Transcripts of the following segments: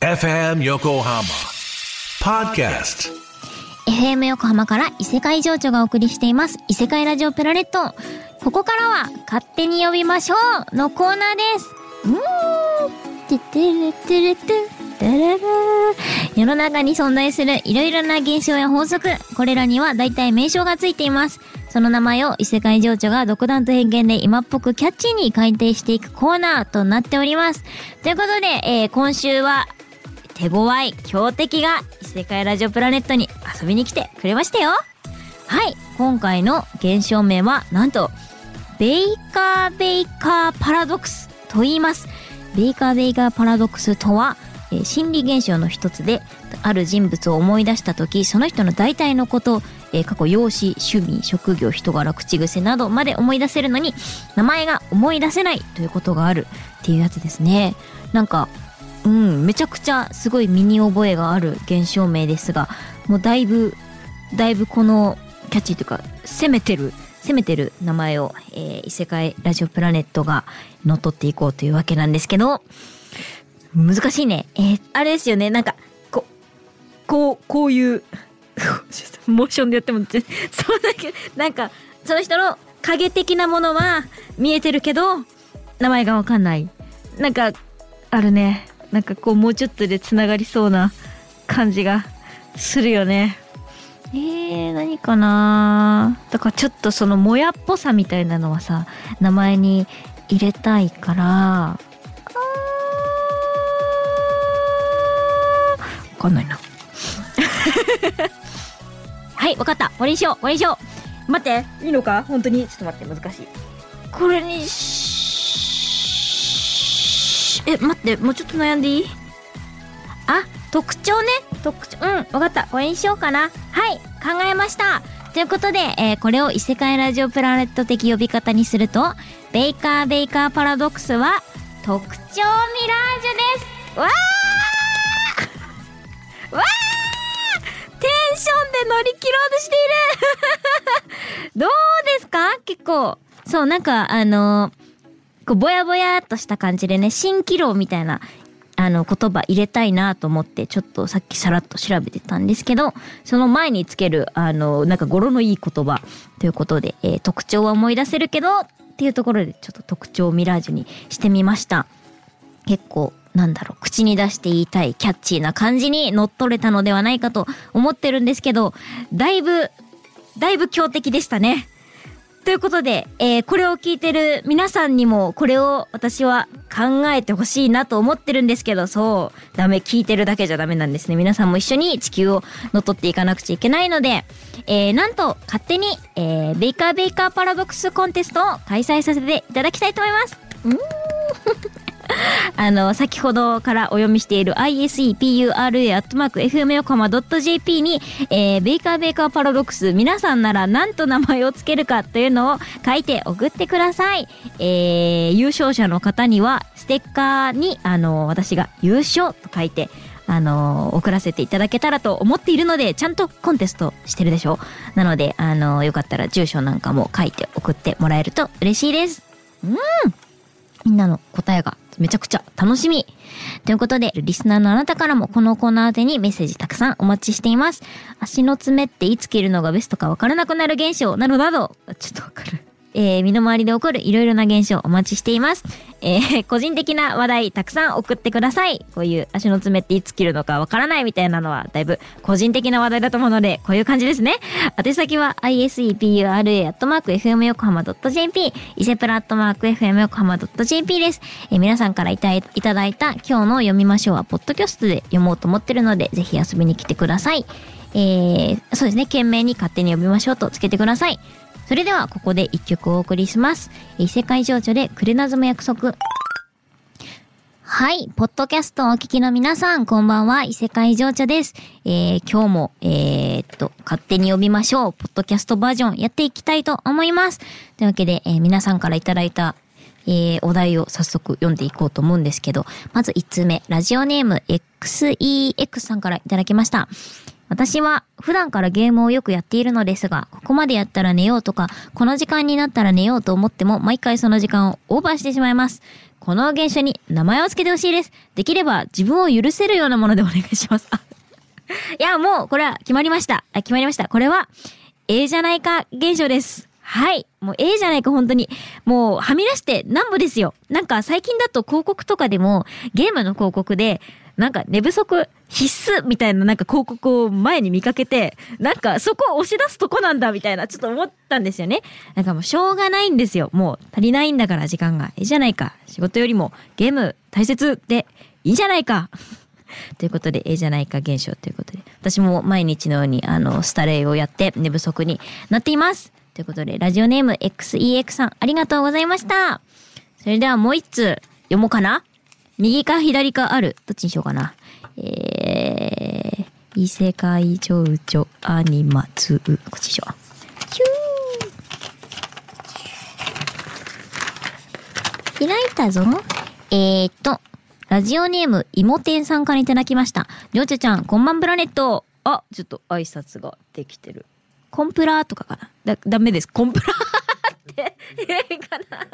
FM Yokohama Podcast FM 横浜から異世界情緒がお送りしています。異世界ラジオプラネット。ここからは勝手に呼びましょうのコーナーです。うーん。ててれてれててれれ。世の中に存在するいろいろな現象や法則。これらには大体名称がついています。その名前を異世界情緒が独断と偏見で今っぽくキャッチーに改定していくコーナーとなっております。ということで、えー今週は手強い強敵が異世界ラジオプラネットに遊びに来てくれましたよ。はい今回の現象名はなんとベイカーベイカーパラドックスと言います。ベイカーベイカーパラドックスとは、えー心理現象の一つである人物を思い出した時その人の大体のこと、えー過去容姿趣味職業人柄口癖などまで思い出せるのに名前が思い出せないということがあるっていうやつですね。なんかうん、めちゃくちゃすごい身に覚えがある現象名ですが、もうだいぶ、だいぶこのキャッチーというか、攻めてる、攻めてる名前を、えー異世界ラジオプラネットが乗っ取っていこうというわけなんですけど、難しいね。えーあれですよね、なんか、こう、こう、こういう、モーションでやっても、そうだけど、なんか、その人の影的なものは見えてるけど、名前がわかんない。なんか、あるね。なんかこう、もうちょっとで繋がりそうな感じがするよね。えー、何かな？だからちょっとそのもやっぽさみたいなのはさ、名前に入れたいから、あーわかんないな。はい、わかった。これにしよう、これにしよう。待って、いいのか？本当に？ちょっと待って、難しい。これにし、え、待って、もうちょっと悩んでいい？あ、特徴ね。特徴、うん、わかった。これにしようかな。はい、考えました。ということで、えーこれを異世界ラジオプラネット的呼び方にすると、ベイカーベイカーパラドックスは、特徴ミラージュです。わーわーテンションで乗り切ろうとしている どうですか？結構。そう、なんか、あのこう、ぼやぼやっとした感じでね、蜃気楼みたいな、あの、言葉入れたいなと思って、ちょっとさっきさらっと調べてたんですけど、その前につける、あの、なんか語呂のいい言葉ということで、えー特徴は思い出せるけど、っていうところでちょっと特徴をミラージュにしてみました。結構、なんだろう、口に出して言いたいキャッチーな感じに乗っ取れたのではないかと思ってるんですけど、だいぶ、だいぶ強敵でしたね。ということで、えーこれを聞いてる皆さんにも、これを私は考えてほしいなと思ってるんですけど、そう、ダメ、聞いてるだけじゃダメなんですね。皆さんも一緒に地球を乗っ取っていかなくちゃいけないので、えーなんと、勝手に、えーベイカーベイカーパラドックスコンテストを開催させていただきたいと思います。うんあの、先ほどからお読みしている isepura.fm 横浜 .jp に、えーベイカーベイカーパラドックス、皆さんなら何と名前をつけるかというのを書いて送ってください。えー優勝者の方には、ステッカーに、あの、私が優勝と書いて、あの、送らせていただけたらと思っているので、ちゃんとコンテストしてるでしょなので、あの、よかったら住所なんかも書いて送ってもらえると嬉しいです。うんみんなの答えがめちゃくちゃ楽しみ。ということで、リスナーのあなたからもこのコーナー宛てにメッセージたくさんお待ちしています。足の爪っていつ切るのがベストかわからなくなる現象などなど、ちょっとわかる。えー、身の回りで起こるいろいろな現象お待ちしています。えー、個人的な話題たくさん送ってください。こういう足の爪っていつ切るのかわからないみたいなのはだいぶ個人的な話題だと思うので、こういう感じですね。宛先は isepura.fm 横浜 .jp、伊勢プラットマーク FM 横浜 .jp です。えー皆さんからいたいただいた今日の読みましょうは、ポッドキャストで読もうと思ってるので、ぜひ遊びに来てください。えー、そうですね、懸命に勝手に読みましょうとつけてください。それでは、ここで一曲お送りします。異世界情緒でクレナズム約束。はい。ポッドキャストをお聞きの皆さん、こんばんは。異世界情緒です。えー、今日も、えー、っと、勝手に呼びましょう。ポッドキャストバージョンやっていきたいと思います。というわけで、えー皆さんからいただいた、えー、お題を早速読んでいこうと思うんですけど、まず1つ目、ラジオネーム XEX さんからいただきました。私は普段からゲームをよくやっているのですが、ここまでやったら寝ようとか、この時間になったら寝ようと思っても、毎回その時間をオーバーしてしまいます。この現象に名前を付けてほしいです。できれば自分を許せるようなものでお願いします。いや、もう、これは決まりました。あ、決まりました。これは、ええじゃないか現象です。はい。もうええじゃないか、本当に。もう、はみ出してなんぼですよ。なんか最近だと広告とかでも、ゲームの広告で、なんか寝不足必須みたいななんか広告を前に見かけて、なんかそこを押し出すとこなんだみたいな、ちょっと思ったんですよね。なんかもうしょうがないんですよ。もう足りないんだから時間が。ええじゃないか。仕事よりもゲーム大切でいいじゃないか。ということで、ええじゃないか現象ということで。私も毎日のように、あの、スタレイをやって寝不足になっています。ということで、ラジオネーム XEX さん、ありがとうございました。それではもう一通、読もうかな右か左かある？どっちにしようかな。えー、異世界情緒アニマツ。こっちにしよう。ヒュー。開いたぞ。えーと、ラジオネーム、いもてんさんからいただきました。りょうちゃちゃん、こんばんプラネット。あ、ちょっと挨拶ができてる。コンプラとかかなだ、ダメです。コンプラって言かな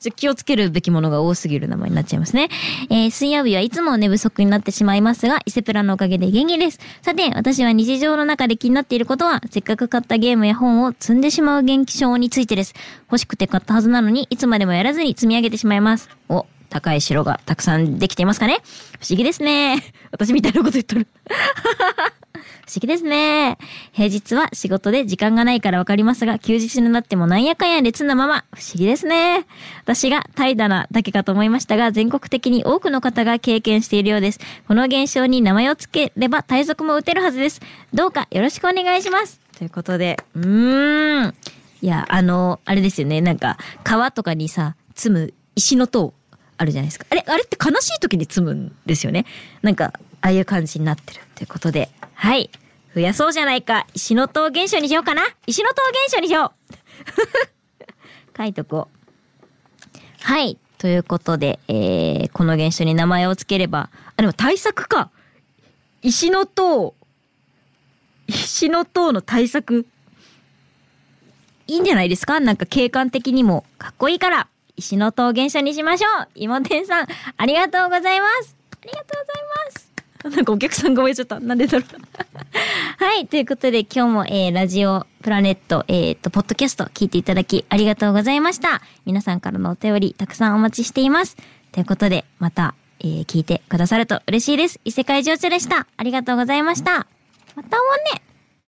ちょ気をつけるべきものが多すぎる名前になっちゃいますね。えー、水曜日はいつも寝不足になってしまいますが、伊勢プラのおかげで元気です。さて、私は日常の中で気になっていることは、せっかく買ったゲームや本を積んでしまう元気症についてです。欲しくて買ったはずなのに、いつまでもやらずに積み上げてしまいます。お、高い城がたくさんできていますかね？不思議ですね。私みたいなこと言っとる。不思議ですね。平日は仕事で時間がないからわかりますが、休日になってもなんやかんや列なまま、不思議ですね。私が怠惰なだけかと思いましたが、全国的に多くの方が経験しているようです。この現象に名前を付ければ対策も打てるはずです。どうかよろしくお願いします。ということで、うーん。いや、あの、あれですよね。なんか、川とかにさ、積む石の塔あるじゃないですか。あれ、あれって悲しい時に積むんですよね。なんか、ああいう感じになってるということで、はい。増やそうじゃないか。石の塔現象にしようかな。石の塔現象にしよう。書いとこう。はい。ということで、えー、この現象に名前を付ければ、あ、でも対策か。石の塔、石の塔の対策、いいんじゃないですか？なんか景観的にもかっこいいから、石の塔現象にしましょう。芋天さん、ありがとうございます。ありがとうございます。なんかお客さんが燃えちゃった。なんでだろう。はい。ということで今日も、えー、ラジオプラネット、えっ、ー、と、ポッドキャスト聞いていただきありがとうございました。皆さんからのお便りたくさんお待ちしています。ということで、また、えー、聞いてくださると嬉しいです。異世界情緒でした。ありがとうございました。またおね